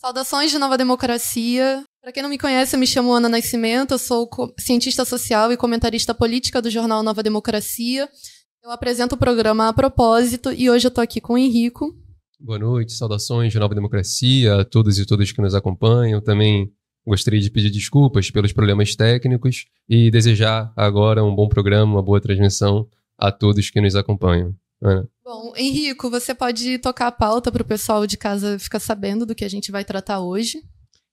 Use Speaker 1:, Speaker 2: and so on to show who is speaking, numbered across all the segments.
Speaker 1: Saudações de Nova Democracia. Para quem não me conhece, eu me chamo Ana Nascimento, eu sou cientista social e comentarista política do jornal Nova Democracia. Eu apresento o programa A Propósito e hoje eu estou aqui com o Henrico.
Speaker 2: Boa noite, saudações de Nova Democracia a todos e todas que nos acompanham. Também gostaria de pedir desculpas pelos problemas técnicos e desejar agora um bom programa, uma boa transmissão a todos que nos acompanham. Ana.
Speaker 1: Bom, Henrico, você pode tocar a pauta para o pessoal de casa ficar sabendo do que a gente vai tratar hoje.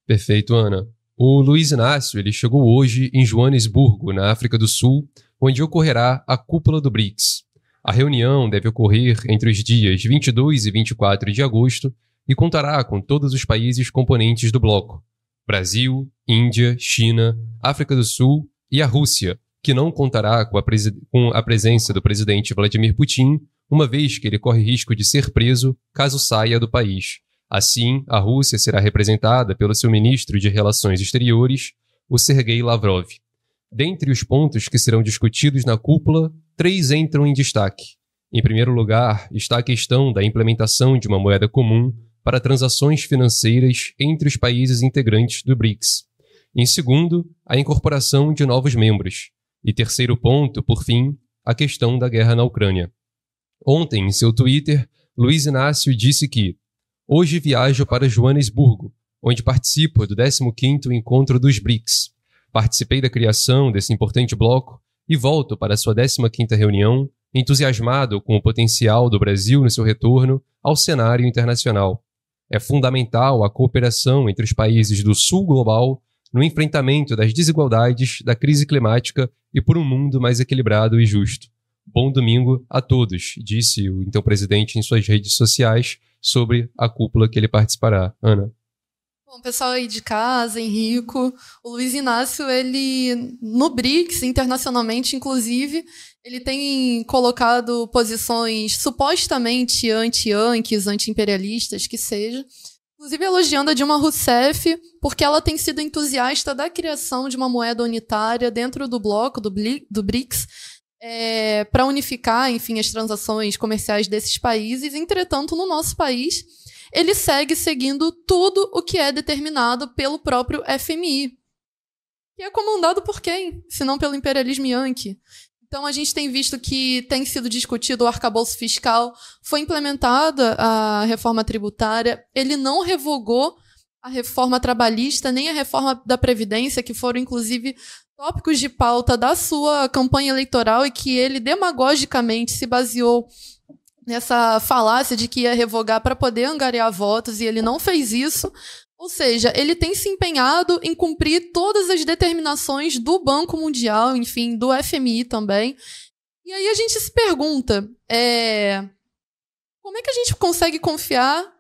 Speaker 2: Perfeito, Ana. O Luiz Inácio ele chegou hoje em Joanesburgo, na África do Sul, onde ocorrerá a cúpula do BRICS. A reunião deve ocorrer entre os dias 22 e 24 de agosto e contará com todos os países componentes do bloco: Brasil, Índia, China, África do Sul e a Rússia, que não contará com a, com a presença do presidente Vladimir Putin uma vez que ele corre risco de ser preso caso saia do país. Assim, a Rússia será representada pelo seu ministro de Relações Exteriores, o Sergei Lavrov. Dentre os pontos que serão discutidos na cúpula, três entram em destaque. Em primeiro lugar, está a questão da implementação de uma moeda comum para transações financeiras entre os países integrantes do BRICS. Em segundo, a incorporação de novos membros. E terceiro ponto, por fim, a questão da guerra na Ucrânia. Ontem, em seu Twitter, Luiz Inácio disse que Hoje viajo para Joanesburgo, onde participo do 15º Encontro dos BRICS. Participei da criação desse importante bloco e volto para sua 15ª reunião, entusiasmado com o potencial do Brasil no seu retorno ao cenário internacional. É fundamental a cooperação entre os países do Sul global no enfrentamento das desigualdades, da crise climática e por um mundo mais equilibrado e justo. Bom domingo a todos, disse o então presidente em suas redes sociais sobre a cúpula que ele participará. Ana.
Speaker 1: Bom, pessoal aí de casa, Henrico, o Luiz Inácio, ele no BRICS, internacionalmente inclusive, ele tem colocado posições supostamente anti-yankees, anti-imperialistas, que seja, inclusive elogiando a Dilma Rousseff, porque ela tem sido entusiasta da criação de uma moeda unitária dentro do bloco do, do BRICS, é, para unificar, enfim, as transações comerciais desses países. Entretanto, no nosso país, ele segue seguindo tudo o que é determinado pelo próprio FMI. E é comandado por quem? Se não pelo imperialismo yankee. Então a gente tem visto que tem sido discutido o arcabouço fiscal, foi implementada a reforma tributária, ele não revogou a reforma trabalhista nem a reforma da previdência, que foram inclusive tópicos de pauta da sua campanha eleitoral e que ele demagogicamente se baseou nessa falácia de que ia revogar para poder angariar votos e ele não fez isso. Ou seja, ele tem se empenhado em cumprir todas as determinações do Banco Mundial, enfim, do FMI também. E aí a gente se pergunta, é, como é que a gente consegue confiar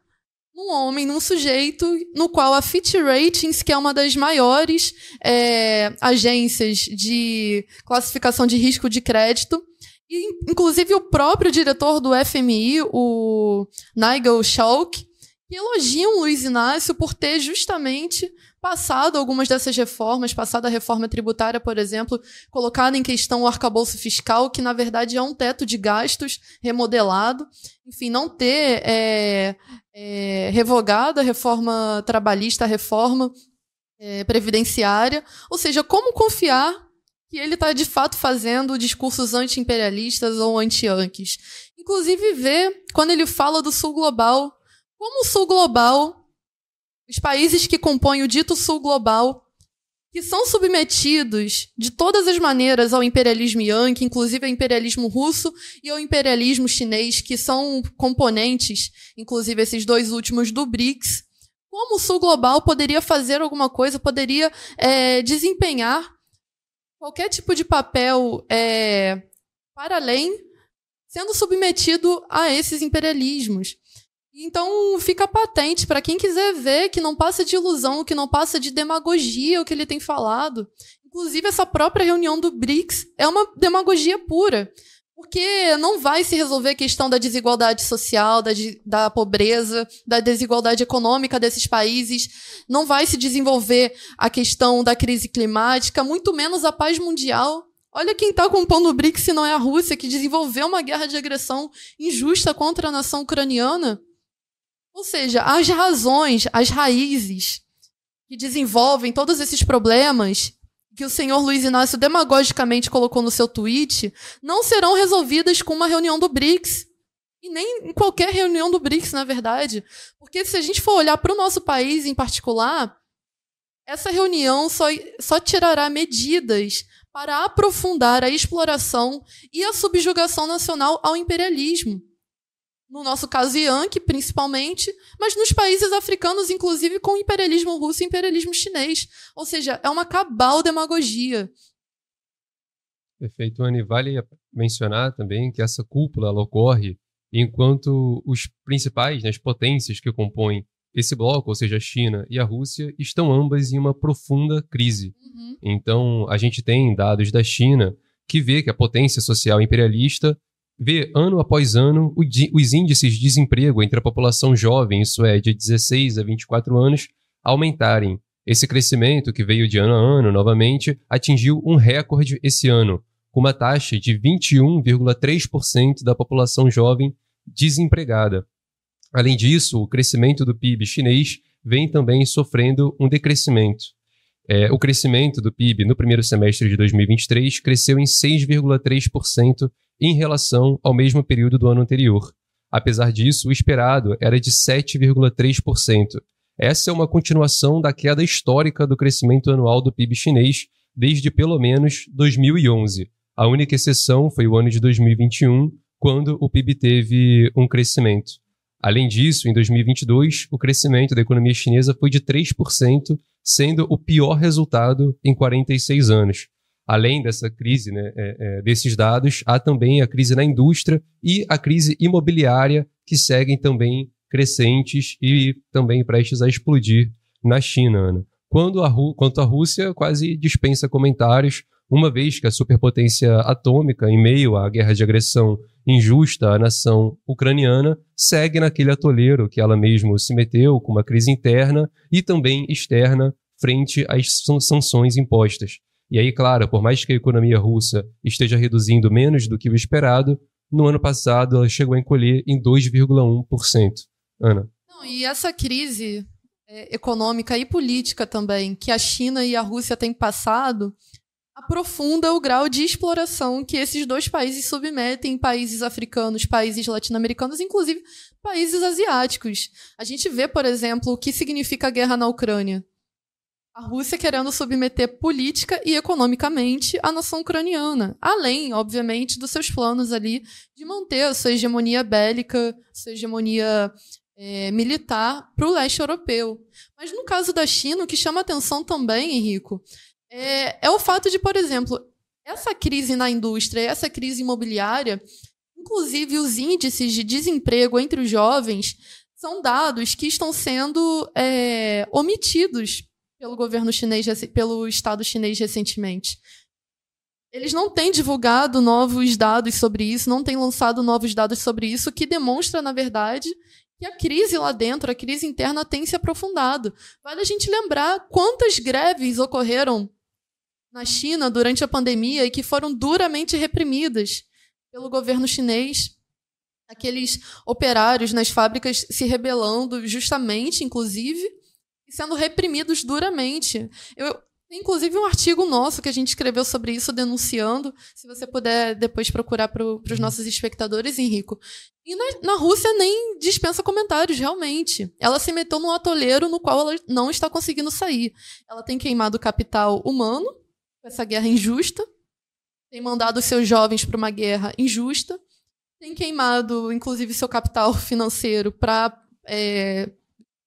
Speaker 1: num homem, num sujeito no qual a Fitch Ratings, que é uma das maiores é, agências de classificação de risco de crédito, e inclusive o próprio diretor do FMI, o Nigel Schalk, elogiam Luiz Inácio por ter justamente passado algumas dessas reformas, passado a reforma tributária, por exemplo, colocado em questão o arcabouço fiscal, que na verdade é um teto de gastos remodelado, enfim, não ter é, é, revogado a reforma trabalhista, a reforma é, previdenciária, ou seja, como confiar que ele está de fato fazendo discursos anti-imperialistas ou anti-yankees. Inclusive, ver quando ele fala do Sul Global, como o Sul Global os países que compõem o dito Sul Global, que são submetidos de todas as maneiras ao imperialismo yankee, inclusive ao imperialismo russo e ao imperialismo chinês, que são componentes, inclusive esses dois últimos do BRICS, como o Sul Global poderia fazer alguma coisa, poderia é, desempenhar qualquer tipo de papel é, para além, sendo submetido a esses imperialismos. Então fica patente para quem quiser ver que não passa de ilusão, que não passa de demagogia o que ele tem falado. Inclusive, essa própria reunião do BRICS é uma demagogia pura. Porque não vai se resolver a questão da desigualdade social, da, da pobreza, da desigualdade econômica desses países, não vai se desenvolver a questão da crise climática, muito menos a paz mundial. Olha quem está compondo o BRICS se não é a Rússia, que desenvolveu uma guerra de agressão injusta contra a nação ucraniana. Ou seja, as razões, as raízes que desenvolvem todos esses problemas que o senhor Luiz Inácio demagogicamente colocou no seu tweet não serão resolvidas com uma reunião do BRICS. E nem em qualquer reunião do BRICS, na verdade. Porque se a gente for olhar para o nosso país em particular, essa reunião só, só tirará medidas para aprofundar a exploração e a subjugação nacional ao imperialismo no nosso caso Yankee, principalmente, mas nos países africanos, inclusive com o imperialismo russo e imperialismo chinês. Ou seja, é uma cabal demagogia.
Speaker 2: Perfeito, Anne. Vale mencionar também que essa cúpula ocorre enquanto os principais, né, as potências que compõem esse bloco, ou seja, a China e a Rússia, estão ambas em uma profunda crise. Uhum. Então, a gente tem dados da China que vê que a potência social imperialista vê ano após ano os índices de desemprego entre a população jovem, isso é, de 16 a 24 anos, aumentarem. Esse crescimento, que veio de ano a ano novamente, atingiu um recorde esse ano, com uma taxa de 21,3% da população jovem desempregada. Além disso, o crescimento do PIB chinês vem também sofrendo um decrescimento. É, o crescimento do PIB no primeiro semestre de 2023 cresceu em 6,3% em relação ao mesmo período do ano anterior. Apesar disso, o esperado era de 7,3%. Essa é uma continuação da queda histórica do crescimento anual do PIB chinês desde pelo menos 2011. A única exceção foi o ano de 2021, quando o PIB teve um crescimento. Além disso, em 2022, o crescimento da economia chinesa foi de 3%, sendo o pior resultado em 46 anos além dessa crise, né, é, é, desses dados, há também a crise na indústria e a crise imobiliária, que seguem também crescentes e também prestes a explodir na China. Ana. Quando a quanto à Rússia, quase dispensa comentários, uma vez que a superpotência atômica, em meio à guerra de agressão injusta à nação ucraniana, segue naquele atoleiro que ela mesma se meteu, com uma crise interna e também externa frente às sanções impostas. E aí, claro, por mais que a economia russa esteja reduzindo menos do que o esperado, no ano passado ela chegou a encolher em 2,1%. Ana.
Speaker 1: Não, e essa crise é, econômica e política também que a China e a Rússia têm passado aprofunda o grau de exploração que esses dois países submetem em países africanos, países latino-americanos, inclusive países asiáticos. A gente vê, por exemplo, o que significa a guerra na Ucrânia. A Rússia querendo submeter política e economicamente a nação ucraniana, além, obviamente, dos seus planos ali de manter a sua hegemonia bélica, sua hegemonia é, militar para o leste europeu. Mas no caso da China, o que chama atenção também, Henrico, é, é o fato de, por exemplo, essa crise na indústria, essa crise imobiliária, inclusive os índices de desemprego entre os jovens, são dados que estão sendo é, omitidos pelo governo chinês, pelo Estado chinês recentemente. Eles não têm divulgado novos dados sobre isso, não têm lançado novos dados sobre isso, que demonstra, na verdade, que a crise lá dentro, a crise interna, tem se aprofundado. Vale a gente lembrar quantas greves ocorreram na China durante a pandemia e que foram duramente reprimidas pelo governo chinês. Aqueles operários nas fábricas se rebelando, justamente, inclusive, sendo reprimidos duramente. Eu, inclusive um artigo nosso que a gente escreveu sobre isso, denunciando. Se você puder depois procurar para os uhum. nossos espectadores, Henrico. E na, na, Rússia nem dispensa comentários, realmente. Ela se meteu num atoleiro no qual ela não está conseguindo sair. Ela tem queimado capital humano, com essa guerra injusta. Tem mandado seus jovens para uma guerra injusta. Tem queimado, inclusive, seu capital financeiro para. É,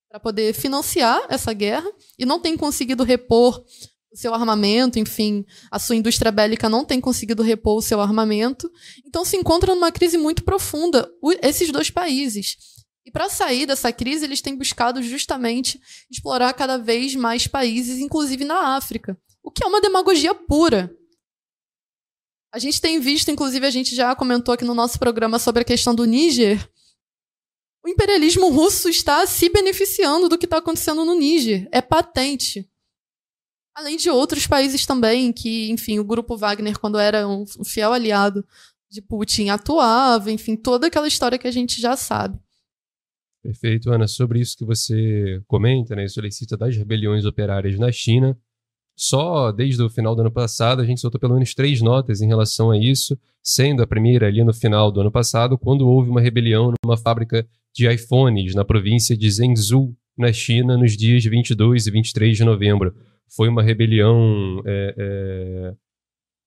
Speaker 1: para poder financiar essa guerra e não tem conseguido repor o seu armamento, enfim, a sua indústria bélica não tem conseguido repor o seu armamento. Então se encontra numa crise muito profunda, esses dois países. E para sair dessa crise, eles têm buscado justamente explorar cada vez mais países, inclusive na África, o que é uma demagogia pura. A gente tem visto, inclusive a gente já comentou aqui no nosso programa sobre a questão do Níger, o imperialismo russo está se beneficiando do que está acontecendo no Níger. É patente. Além de outros países também, que, enfim, o grupo Wagner, quando era um fiel aliado de Putin, atuava, enfim, toda aquela história que a gente já sabe.
Speaker 2: Perfeito, Ana. Sobre isso que você comenta, né, solicita das rebeliões operárias na China, só desde o final do ano passado a gente soltou pelo menos três notas em relação a isso, sendo a primeira ali no final do ano passado, quando houve uma rebelião numa fábrica de iPhones na província de Zhengzhou, na China, nos dias 22 e 23 de novembro. Foi uma rebelião é, é,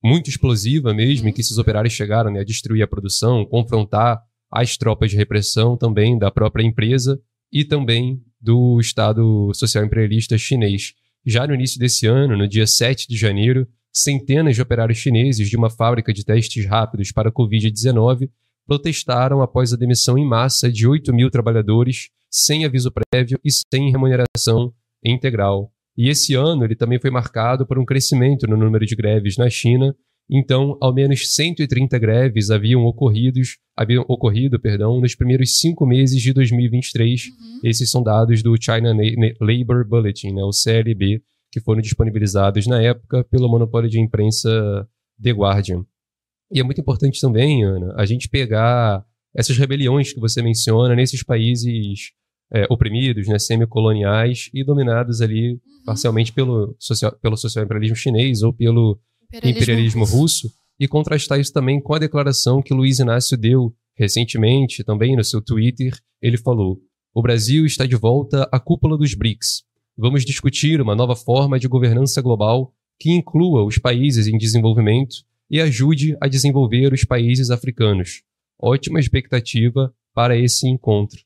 Speaker 2: muito explosiva mesmo, em que esses operários chegaram né, a destruir a produção, confrontar as tropas de repressão também da própria empresa e também do Estado Social Imperialista chinês. Já no início desse ano, no dia 7 de janeiro, centenas de operários chineses de uma fábrica de testes rápidos para a Covid-19 protestaram após a demissão em massa de 8 mil trabalhadores sem aviso prévio e sem remuneração integral. E esse ano ele também foi marcado por um crescimento no número de greves na China, então, ao menos 130 greves haviam ocorridos, haviam ocorrido, perdão, nos primeiros cinco meses de 2023. Uhum. Esses são dados do China Labor Bulletin, né, o CLB, que foram disponibilizados na época pelo monopólio de imprensa The Guardian. E é muito importante também, Ana, a gente pegar essas rebeliões que você menciona nesses países é, oprimidos, né, semicoloniais e dominados ali uhum. parcialmente pelo social, pelo social imperialismo chinês ou pelo imperialismo, imperialismo russo. russo, e contrastar isso também com a declaração que Luiz Inácio deu recentemente, também no seu Twitter. Ele falou: O Brasil está de volta à cúpula dos BRICS. Vamos discutir uma nova forma de governança global que inclua os países em desenvolvimento e ajude a desenvolver os países africanos. Ótima expectativa para esse encontro.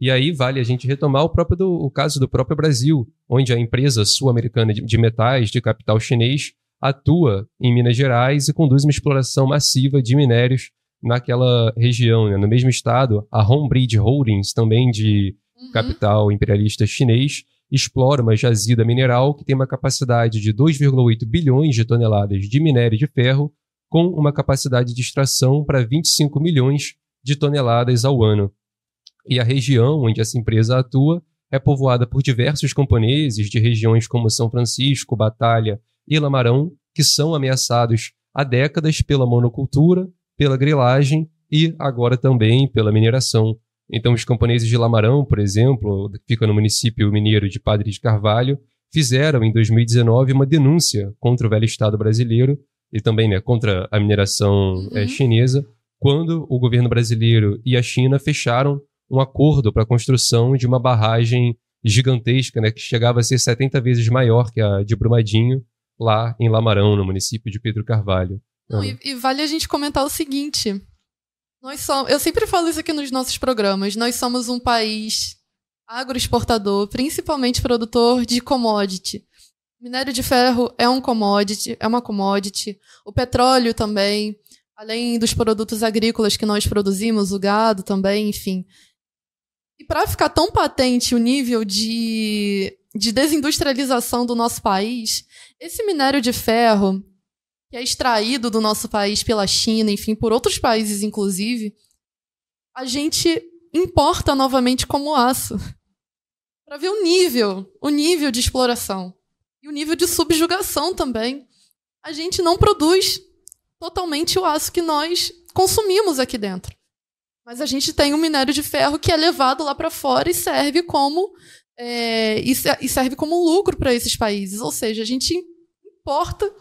Speaker 2: E aí vale a gente retomar o, próprio do, o caso do próprio Brasil, onde a empresa sul-americana de, de metais de capital chinês atua em Minas Gerais e conduz uma exploração massiva de minérios naquela região. Né? No mesmo estado, a Homebridge Holdings, também de uhum. capital imperialista chinês, explora uma jazida mineral que tem uma capacidade de 2,8 bilhões de toneladas de minério de ferro, com uma capacidade de extração para 25 milhões de toneladas ao ano. E a região onde essa empresa atua é povoada por diversos camponeses de regiões como São Francisco, Batalha e Lamarão, que são ameaçados há décadas pela monocultura, pela grilagem e agora também pela mineração. Então, os camponeses de Lamarão, por exemplo, que fica no município mineiro de Padre de Carvalho, fizeram em 2019 uma denúncia contra o velho Estado brasileiro e também né, contra a mineração uhum. é, chinesa, quando o governo brasileiro e a China fecharam um acordo para a construção de uma barragem gigantesca, né, que chegava a ser 70 vezes maior que a de Brumadinho, lá em Lamarão, no município de Pedro Carvalho.
Speaker 1: Não, e, e, vale a gente comentar o seguinte: nós somos, eu sempre falo isso aqui nos nossos programas, nós somos um país agroexportador, principalmente produtor de commodity. Minério de ferro é um commodity, é uma commodity. O petróleo também, além dos produtos agrícolas que nós produzimos, o gado também, enfim. E para ficar tão patente o nível de, de desindustrialização do nosso país, esse minério de ferro, que é extraído do nosso país pela China, enfim, por outros países, inclusive, a gente importa novamente como aço. Para ver o nível, o nível de exploração. E o nível de subjugação também. A gente não produz totalmente o aço que nós consumimos aqui dentro. Mas a gente tem um minério de ferro que é levado lá para fora e serve como é, e, serve como lucro para esses países. Ou seja, a gente importa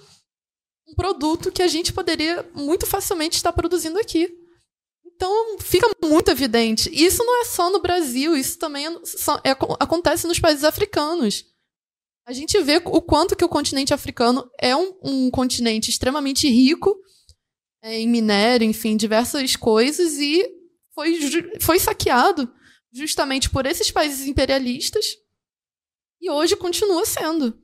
Speaker 1: um produto que a gente poderia muito facilmente estar produzindo aqui. Então fica muito evidente. E isso não é só no Brasil, isso também é, é, acontece nos países africanos. A gente vê o quanto que o continente africano é um, um continente extremamente rico é, em minério, enfim, diversas coisas, e foi, foi saqueado justamente por esses países imperialistas e hoje continua sendo.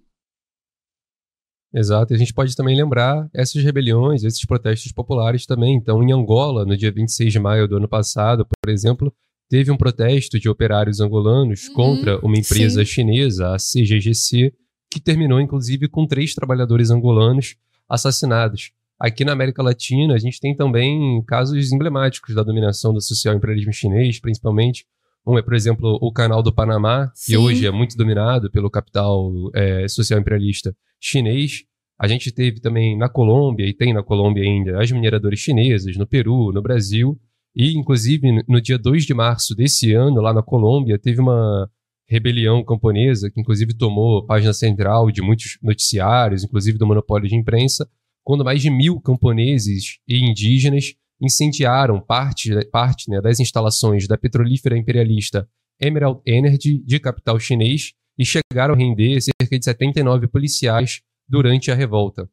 Speaker 2: Exato, e a gente pode também lembrar essas rebeliões, esses protestos populares também. Então, em Angola, no dia 26 de maio do ano passado, por exemplo, teve um protesto de operários angolanos uhum, contra uma empresa sim. chinesa, a CGGC, que terminou inclusive com três trabalhadores angolanos assassinados. Aqui na América Latina, a gente tem também casos emblemáticos da dominação do social imperialismo chinês, principalmente um é, por exemplo, o canal do Panamá, Sim. que hoje é muito dominado pelo capital é, social imperialista chinês. A gente teve também na Colômbia, e tem na Colômbia ainda, as mineradoras chinesas, no Peru, no Brasil. E, inclusive, no dia 2 de março desse ano, lá na Colômbia, teve uma rebelião camponesa, que inclusive tomou página central de muitos noticiários, inclusive do monopólio de imprensa, quando mais de mil camponeses e indígenas incendiaram parte, parte né, das instalações da petrolífera imperialista Emerald Energy, de capital chinês, e chegaram a render cerca de 79 policiais durante a revolta.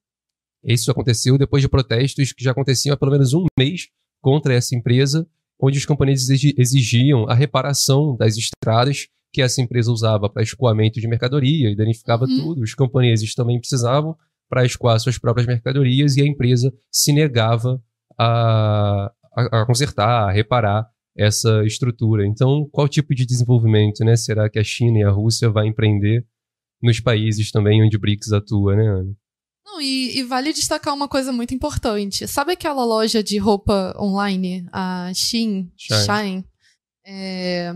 Speaker 2: Isso aconteceu depois de protestos que já aconteciam há pelo menos um mês contra essa empresa, onde os camponeses exigiam a reparação das estradas que essa empresa usava para escoamento de mercadoria e danificava uhum. tudo. Os camponeses também precisavam para escoar suas próprias mercadorias e a empresa se negava a, a, a consertar, a reparar essa estrutura. Então, qual tipo de desenvolvimento né, será que a China e a Rússia vai empreender nos países também onde o BRICS atua, né, Ana?
Speaker 1: Não, e, e, vale destacar uma coisa muito importante. Sabe aquela loja de roupa online, a Shein? Shine. Shine? É,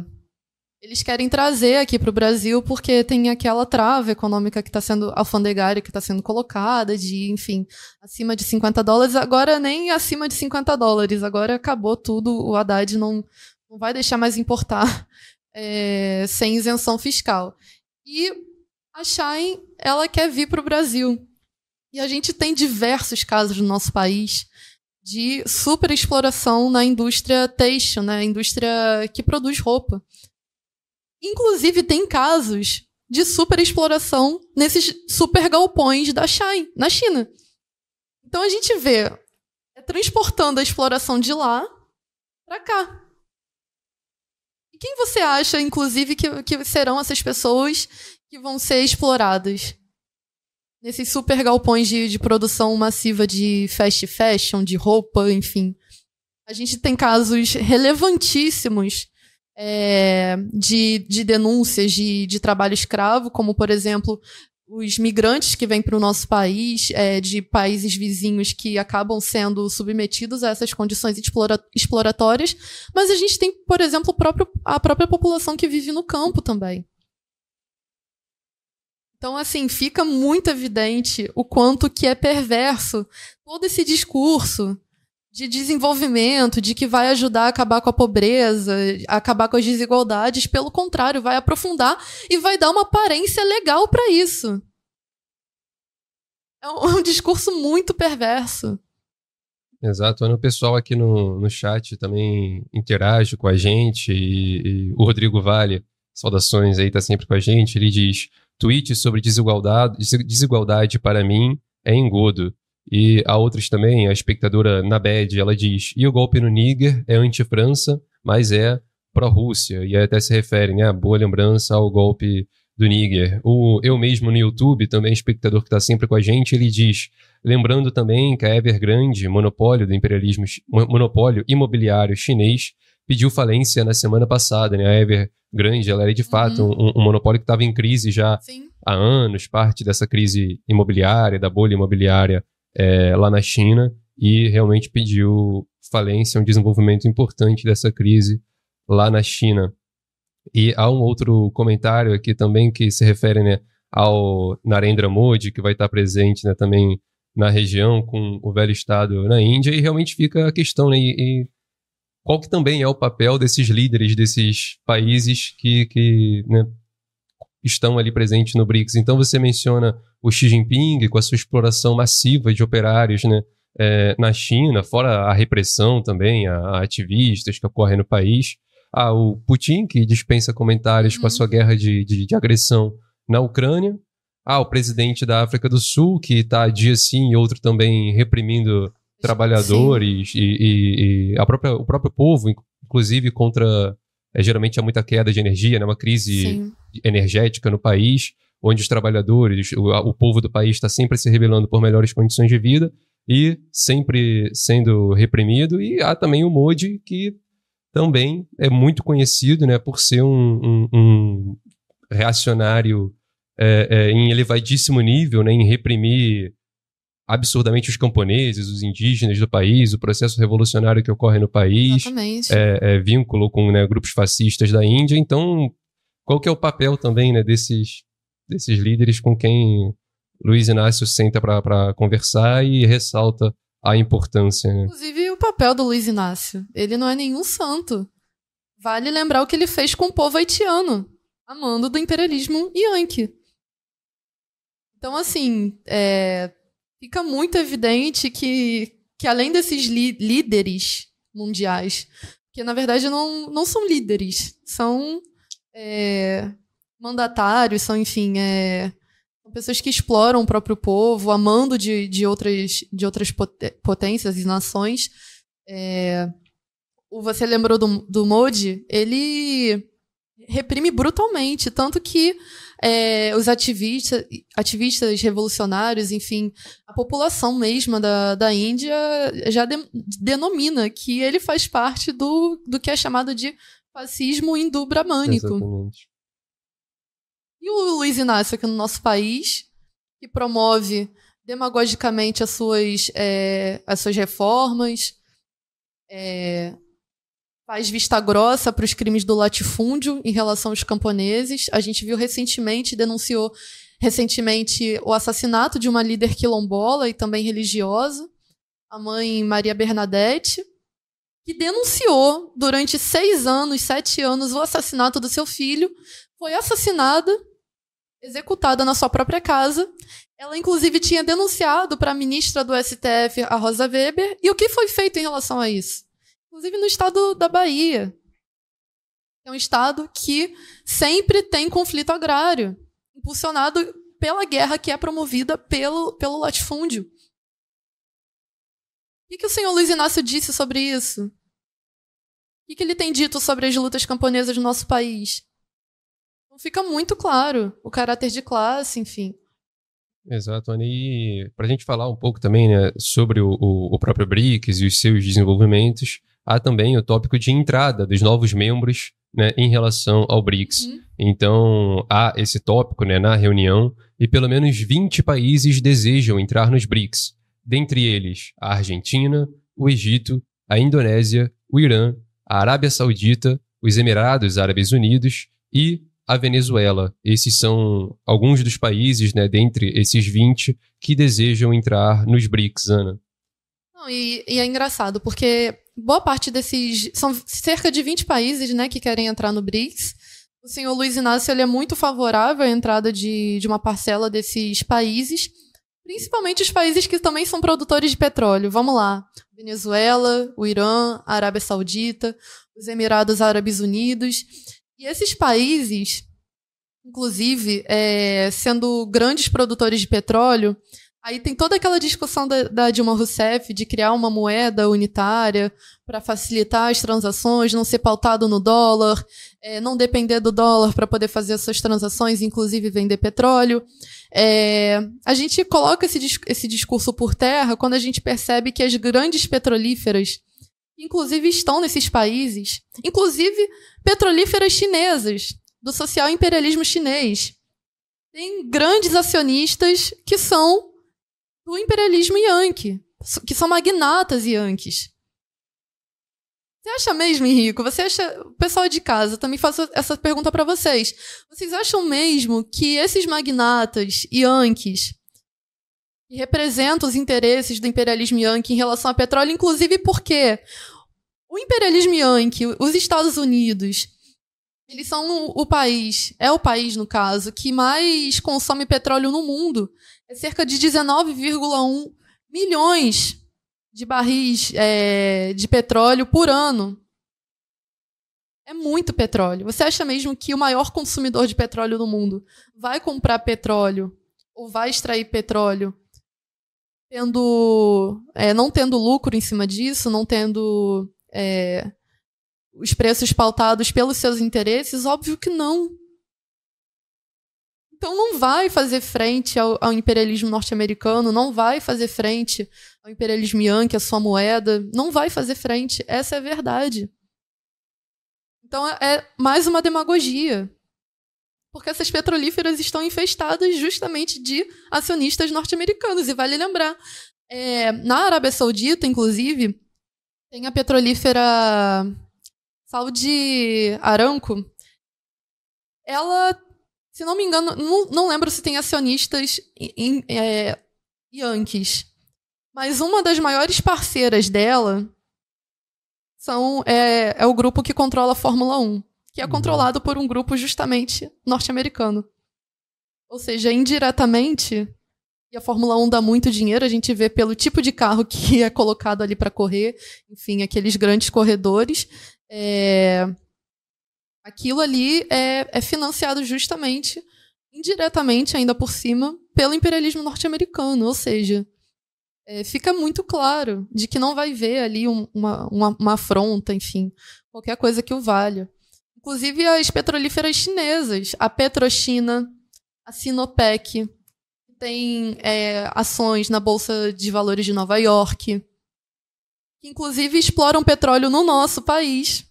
Speaker 1: eles querem trazer aqui para o Brasil porque tem aquela trava econômica que está sendo alfandegária, que está sendo colocada, de, enfim, acima de 50 dólares. Agora nem acima de 50 dólares. Agora acabou tudo. O Haddad não, não vai deixar mais importar é, sem isenção fiscal. E a Shine, ela quer vir para o Brasil. E a gente tem diversos casos no nosso país de superexploração na indústria têxtil, na né? indústria que produz roupa. Inclusive, tem casos de superexploração nesses super galpões da Shine, na China. Então a gente vê é transportando a exploração de lá para cá. E quem você acha, inclusive, que, que serão essas pessoas que vão ser exploradas? nesses super galpões de, de produção massiva de fast fashion, de roupa, enfim. A gente tem casos relevantíssimos é, de, de denúncias de, de trabalho escravo, como, por exemplo, os migrantes que vêm para o nosso país, é, de países vizinhos que acabam sendo submetidos a essas condições explora exploratórias, mas a gente tem, por exemplo, próprio, a própria população que vive no campo também. Então, assim, fica muito evidente o quanto que é perverso todo esse discurso de desenvolvimento, de que vai ajudar a acabar com a pobreza, a acabar com as desigualdades. Pelo contrário, vai aprofundar e vai dar uma aparência legal para isso. É um, um, discurso muito perverso.
Speaker 2: Exato. O pessoal aqui no, no chat também interage com a gente e, e o Rodrigo Vale, saudações aí, tá sempre com a gente. Ele diz: tweets sobre desigualdade, desigualdade para mim é engodo. E a outras também, a espectadora Nabed, ela diz: e o golpe no Níger é anti-França, mas é pró-Rússia. E até se refere, né, a boa lembrança ao golpe do Níger. O, eu mesmo no YouTube, também espectador que está sempre com a gente, ele diz: lembrando também que a Evergrande, monopólio do imperialismo, monopólio imobiliário chinês, pediu falência na semana passada, né? A Ever grande, ela era de fato uhum. um, um, monopólio que estava em crise já Sim. há anos, parte dessa crise imobiliária, da bolha imobiliária é, lá na China, e realmente pediu falência, um desenvolvimento importante dessa crise lá na China. E há um outro comentário aqui também que se refere né, ao Narendra Modi, que vai estar presente né, também na região com o velho Estado na Índia, e realmente fica a questão, né, e, qual que também é o papel desses líderes desses países que, que né, estão ali presentes no BRICS. Então você menciona o Xi Jinping com a sua exploração massiva de operários né, é, na China, fora a repressão também a, a, ativistas que ocorre no país. Ah, o Putin, que dispensa comentários uhum. com a sua guerra de, de, de, agressão na Ucrânia. Ah, o presidente da África do Sul, que está dia sim e outro também reprimindo trabalhadores e, e, e, a própria, o próprio povo, inclusive contra é, geralmente há muita queda de energia, né, uma crise Sim. energética no país, onde os trabalhadores, o, o povo do país está sempre se rebelando por melhores condições de vida e sempre sendo reprimido. E há também o Modi, que também é muito conhecido né, por ser um, um, um reacionário é, é, em elevadíssimo nível, né, em reprimir absurdamente os camponeses, os indígenas do país, o processo revolucionário que ocorre no país, é, é, vínculo com né, grupos fascistas da Índia. Então, qual que é o papel também né, desses, desses líderes com quem Luiz Inácio senta para conversar e ressalta a importância. Né?
Speaker 1: Inclusive o papel do Luiz Inácio. Ele não é nenhum santo. Vale lembrar o que ele fez com o povo haitiano, amando do imperialismo yankee. Então, assim, é, fica muito evidente que, que além desses líderes mundiais, que na verdade não, não são líderes, são é, mandatários, são, enfim, é, são pessoas que exploram o próprio povo, amando de, de, outras, de outras potências e nações. É, você lembrou do, do Modi? Ele reprime brutalmente, tanto que é, os ativistas, ativistas revolucionários, enfim, a população mesma da, da Índia já de, denomina que ele faz parte do, do que é chamado de fascismo hindu-bramânico. Exatamente. E o Luiz Inácio aqui no nosso país, que promove demagogicamente as suas, é, as suas reformas, é, faz vista grossa para os crimes do latifúndio em relação aos camponeses. A gente viu recentemente, denunciou recentemente o assassinato de uma líder quilombola e também religiosa, a mãe Maria Bernadette, que denunciou durante seis anos, sete anos, o assassinato do seu filho. Foi assassinada, executada na sua própria casa. Ela, inclusive, tinha denunciado para a ministra do STF, a Rosa Weber. E o que foi feito em relação a isso? Inclusive no estado da Bahia. É um estado que sempre tem conflito agrário, impulsionado pela guerra que é promovida pelo, pelo latifúndio. O que, que o senhor Luiz Inácio disse sobre isso? O que, que ele tem dito sobre as lutas camponesas no nosso país? Não fica muito claro o caráter de classe, enfim.
Speaker 2: Exato, Ana. E para a gente falar um pouco também né, sobre o, o, próprio BRICS e os seus desenvolvimentos, há também o tópico de entrada dos novos membros né, em relação ao BRICS. Uhum. Então, há esse tópico né, na reunião e pelo menos 20 países desejam entrar nos BRICS, dentre eles a Argentina, o Egito, a Indonésia, o Irã, a Arábia Saudita, os Emirados Árabes Unidos e a Venezuela. Esses são alguns dos países, né, dentre esses 20, que desejam entrar nos BRICS, Ana.
Speaker 1: Não, e, e, é engraçado, porque boa parte desses. São cerca de 20 países né, que querem entrar no BRICS. O senhor Luiz Inácio ele é muito favorável à entrada de, de uma parcela desses países, principalmente os países que também são produtores de petróleo. Vamos lá: Venezuela, o Irã, a Arábia Saudita, os Emirados Árabes Unidos. E esses países, inclusive, é, sendo grandes produtores de petróleo, Aí tem toda aquela discussão da, da Dilma Rousseff de criar uma moeda unitária para facilitar as transações, não ser pautado no dólar, é, não depender do dólar para poder fazer as suas transações, inclusive vender petróleo. É, a gente coloca esse, esse discurso por terra quando a gente percebe que as grandes petrolíferas, inclusive estão nesses países, inclusive petrolíferas chinesas, do social imperialismo chinês, tem grandes acionistas que são do imperialismo yankee, que são magnatas yankees. Você acha mesmo, Henrico? Você acha. O pessoal de casa, também faço essa pergunta para vocês. Vocês acham mesmo que esses magnatas yankees que representam os interesses do imperialismo yankee em relação ao petróleo, inclusive porque o imperialismo yankee, os Estados Unidos, eles são o país, é o país, no caso, que mais consome petróleo no mundo é cerca de 19,1 milhões de barris é, de petróleo por ano. É muito petróleo. Você acha mesmo que o maior consumidor de petróleo do mundo vai comprar petróleo ou vai extrair petróleo tendo, é, não tendo lucro em cima disso, não tendo é, os preços pautados pelos seus interesses? Óbvio que não. Então não vai fazer frente ao, ao imperialismo norte-americano, não vai fazer frente ao imperialismo yankee, a sua moeda, não vai fazer frente. Essa é a verdade. Então é, é mais uma demagogia. Porque essas petrolíferas estão infestadas justamente de acionistas norte-americanos. E vale lembrar, é, na Arábia Saudita, inclusive, tem a petrolífera Saudi Aramco. Ela se não me engano, não, não lembro se tem acionistas em, é, Yankees. Mas uma das maiores parceiras dela são, é, é o grupo que controla a Fórmula 1, que é uhum. controlado por um grupo justamente norte-americano. Ou seja, indiretamente, e a Fórmula 1 dá muito dinheiro, a gente vê pelo tipo de carro que é colocado ali para correr, enfim, aqueles grandes corredores. É... Aquilo ali é, é financiado justamente, indiretamente ainda por cima, pelo imperialismo norte-americano. Ou seja, é, fica muito claro de que não vai ver ali um, uma, uma, uma, afronta, enfim, qualquer coisa que o valha. Inclusive as petrolíferas chinesas, a Petrochina, a Sinopec, tem é, ações na Bolsa de Valores de Nova York, que inclusive exploram petróleo no nosso país.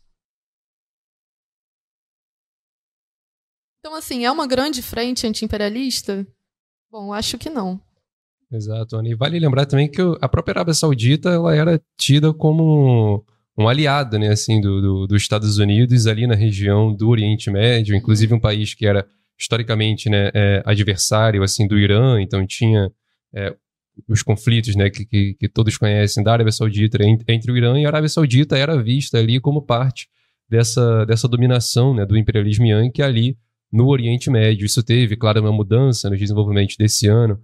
Speaker 1: Então, assim, é uma grande frente anti-imperialista? Bom, acho que não.
Speaker 2: Exato, E vale lembrar também que a própria Arábia Saudita ela era tida como um aliado, né, assim, do, do, dos Estados Unidos ali na região do Oriente Médio, inclusive um país que era historicamente, né, é, adversário, assim, do Irã, então tinha é, os conflitos, né, que, que, que, todos conhecem da Arábia Saudita entre o Irã e a Arábia Saudita era vista ali como parte dessa, dessa dominação, né, do imperialismo Yankee ali no Oriente Médio. Isso teve, claro, uma mudança no desenvolvimento desse ano,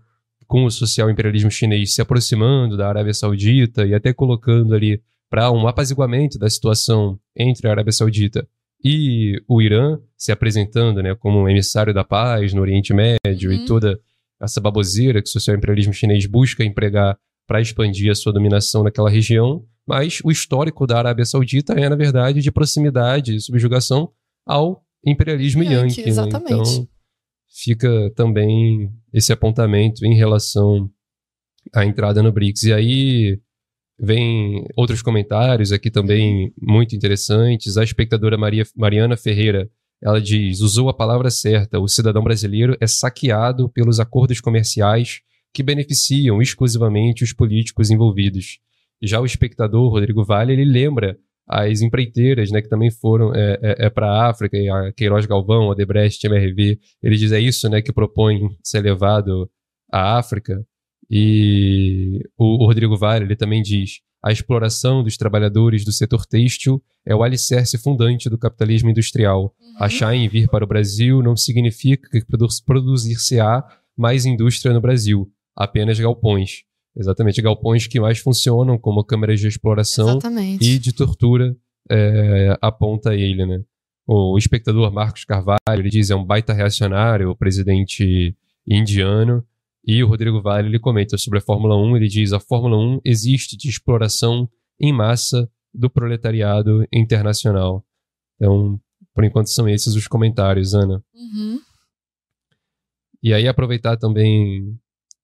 Speaker 2: com o social imperialismo chinês se aproximando da Arábia Saudita e até colocando ali para um apaziguamento da situação entre a Arábia Saudita e o Irã, se apresentando né, como um emissário da paz no Oriente Médio uhum. e toda essa baboseira que o social imperialismo chinês busca empregar para expandir a sua dominação naquela região, mas o histórico da Arábia Saudita é, na verdade, de proximidade e subjugação ao imperialismo Yankee. Yankee
Speaker 1: né? Então,
Speaker 2: fica também esse apontamento em relação à entrada no BRICS. E aí vem outros comentários aqui também muito interessantes. A espectadora Maria, Mariana Ferreira, ela diz, usou a palavra certa, o cidadão brasileiro é saqueado pelos acordos comerciais que beneficiam exclusivamente os políticos envolvidos. Já o espectador Rodrigo Vale, ele lembra as empreiteiras, né, que também foram é, é, é para a África, a Queiroz Galvão, a Debrecht, MRV, ele diz é isso, né, que propõe ser levado à África. E o, o Rodrigo Vale, ele também diz a exploração dos trabalhadores do setor têxtil é o alicerce fundante do capitalismo industrial. Uhum. Achar em vir para o Brasil não significa que produzir-se-á mais indústria no Brasil, apenas galpões. Exatamente, galpões que mais funcionam como câmeras de exploração
Speaker 1: Exatamente.
Speaker 2: e de tortura, é, aponta ele, né? O espectador Marcos Carvalho, ele diz, é um baita reacionário, o presidente indiano, e o Rodrigo Vale, ele comenta sobre a Fórmula 1, ele diz, a Fórmula 1 existe de exploração em massa do proletariado internacional. Então, por enquanto são esses os comentários, Ana.
Speaker 1: Uhum.
Speaker 2: E aí aproveitar também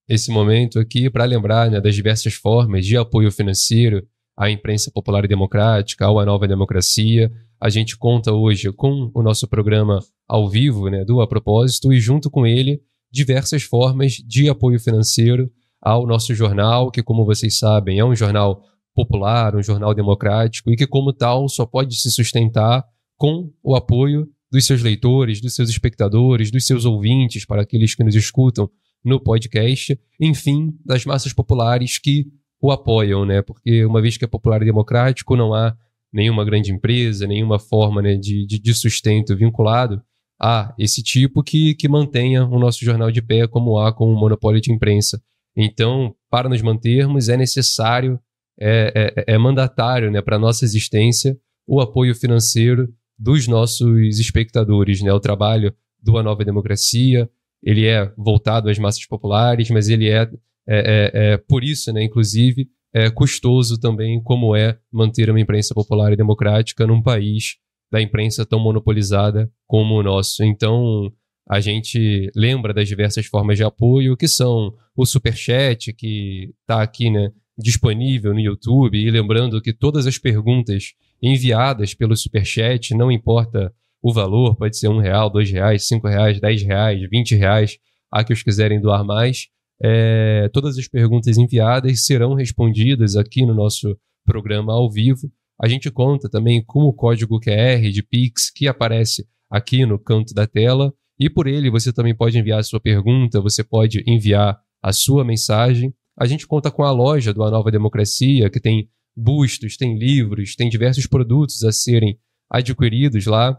Speaker 2: esse momento aqui para lembrar né, das diversas formas de apoio financeiro à imprensa popular e democrática, à nova democracia. A gente conta hoje com o nosso programa ao vivo né, do A Propósito e, junto com ele, diversas formas de apoio financeiro ao nosso jornal, que, como vocês sabem, é um jornal popular, um jornal democrático e que, como tal, só pode se sustentar com o apoio dos seus leitores, dos seus espectadores, dos seus ouvintes, para aqueles que nos escutam no podcast, enfim, das massas populares que o apoiam, né? Porque uma vez que é popular e democrático, não há nenhuma grande empresa, nenhuma forma né, de, de, de sustento vinculado a esse tipo que, que mantenha o nosso jornal de pé como há com o monopólio de imprensa. Então, para nos mantermos, é necessário, é, é, é mandatário né, para a nossa existência o apoio financeiro dos nossos espectadores, né? o trabalho do A Nova Democracia, ele é voltado às massas populares, mas ele é, é, é, é por isso, né, inclusive, é custoso também como é manter uma imprensa popular e democrática num país da imprensa tão monopolizada como o nosso. Então, a gente lembra das diversas formas de apoio, que são o Superchat, que está aqui né, disponível no YouTube, e lembrando que todas as perguntas enviadas pelo Superchat, não importa o valor pode ser um real, dois reais, cinco reais, dez reais, vinte reais, a que os quiserem doar mais. É, todas as perguntas enviadas serão respondidas aqui no nosso programa ao vivo. A gente conta também com o código QR de Pix que aparece aqui no canto da tela. E por ele você também pode enviar a sua pergunta, você pode enviar a sua mensagem. A gente conta com a loja do A Nova Democracia, que tem bustos, tem livros, tem diversos produtos a serem adquiridos lá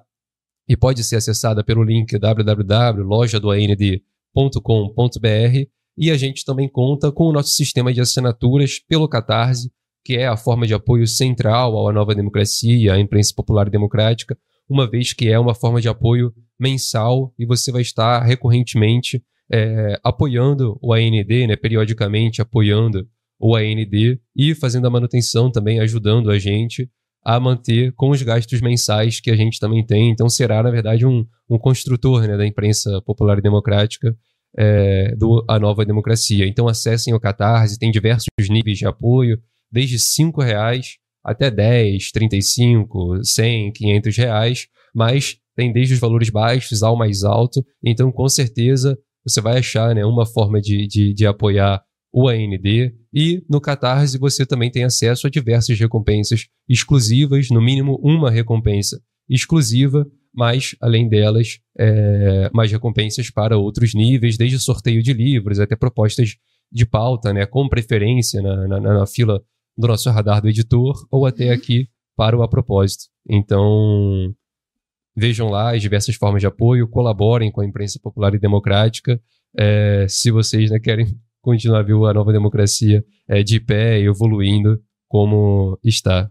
Speaker 2: e pode ser acessada pelo link www.lojadoand.com.br e a gente também conta com o nosso sistema de assinaturas pelo Catarse, que é a forma de apoio central à nova democracia, à imprensa popular democrática, uma vez que é uma forma de apoio mensal e você vai estar recorrentemente é, apoiando o AND, né, periodicamente apoiando o AND e fazendo a manutenção também, ajudando a gente a manter com os gastos mensais que a gente também tem. Então será, na verdade, um, um construtor né, da imprensa popular e democrática é, do A Nova Democracia. Então acessem o Catarse, tem diversos níveis de apoio, desde R$ reais até 10, 35, 100, 500 reais, mas tem desde os valores baixos ao mais alto. Então, com certeza, você vai achar né, uma forma de, de, de apoiar o AND. E no Catarse você também tem acesso a diversas recompensas exclusivas, no mínimo uma recompensa exclusiva, mas além delas, é, mais recompensas para outros níveis, desde sorteio de livros até propostas de pauta, né, com preferência na, na, na fila do nosso radar do editor ou até uhum. aqui para o A Propósito. Então, vejam lá as diversas formas de apoio, colaborem com a imprensa popular e democrática. É, se vocês né, querem continuar a ver a nova democracia é, de pé e evoluindo como está.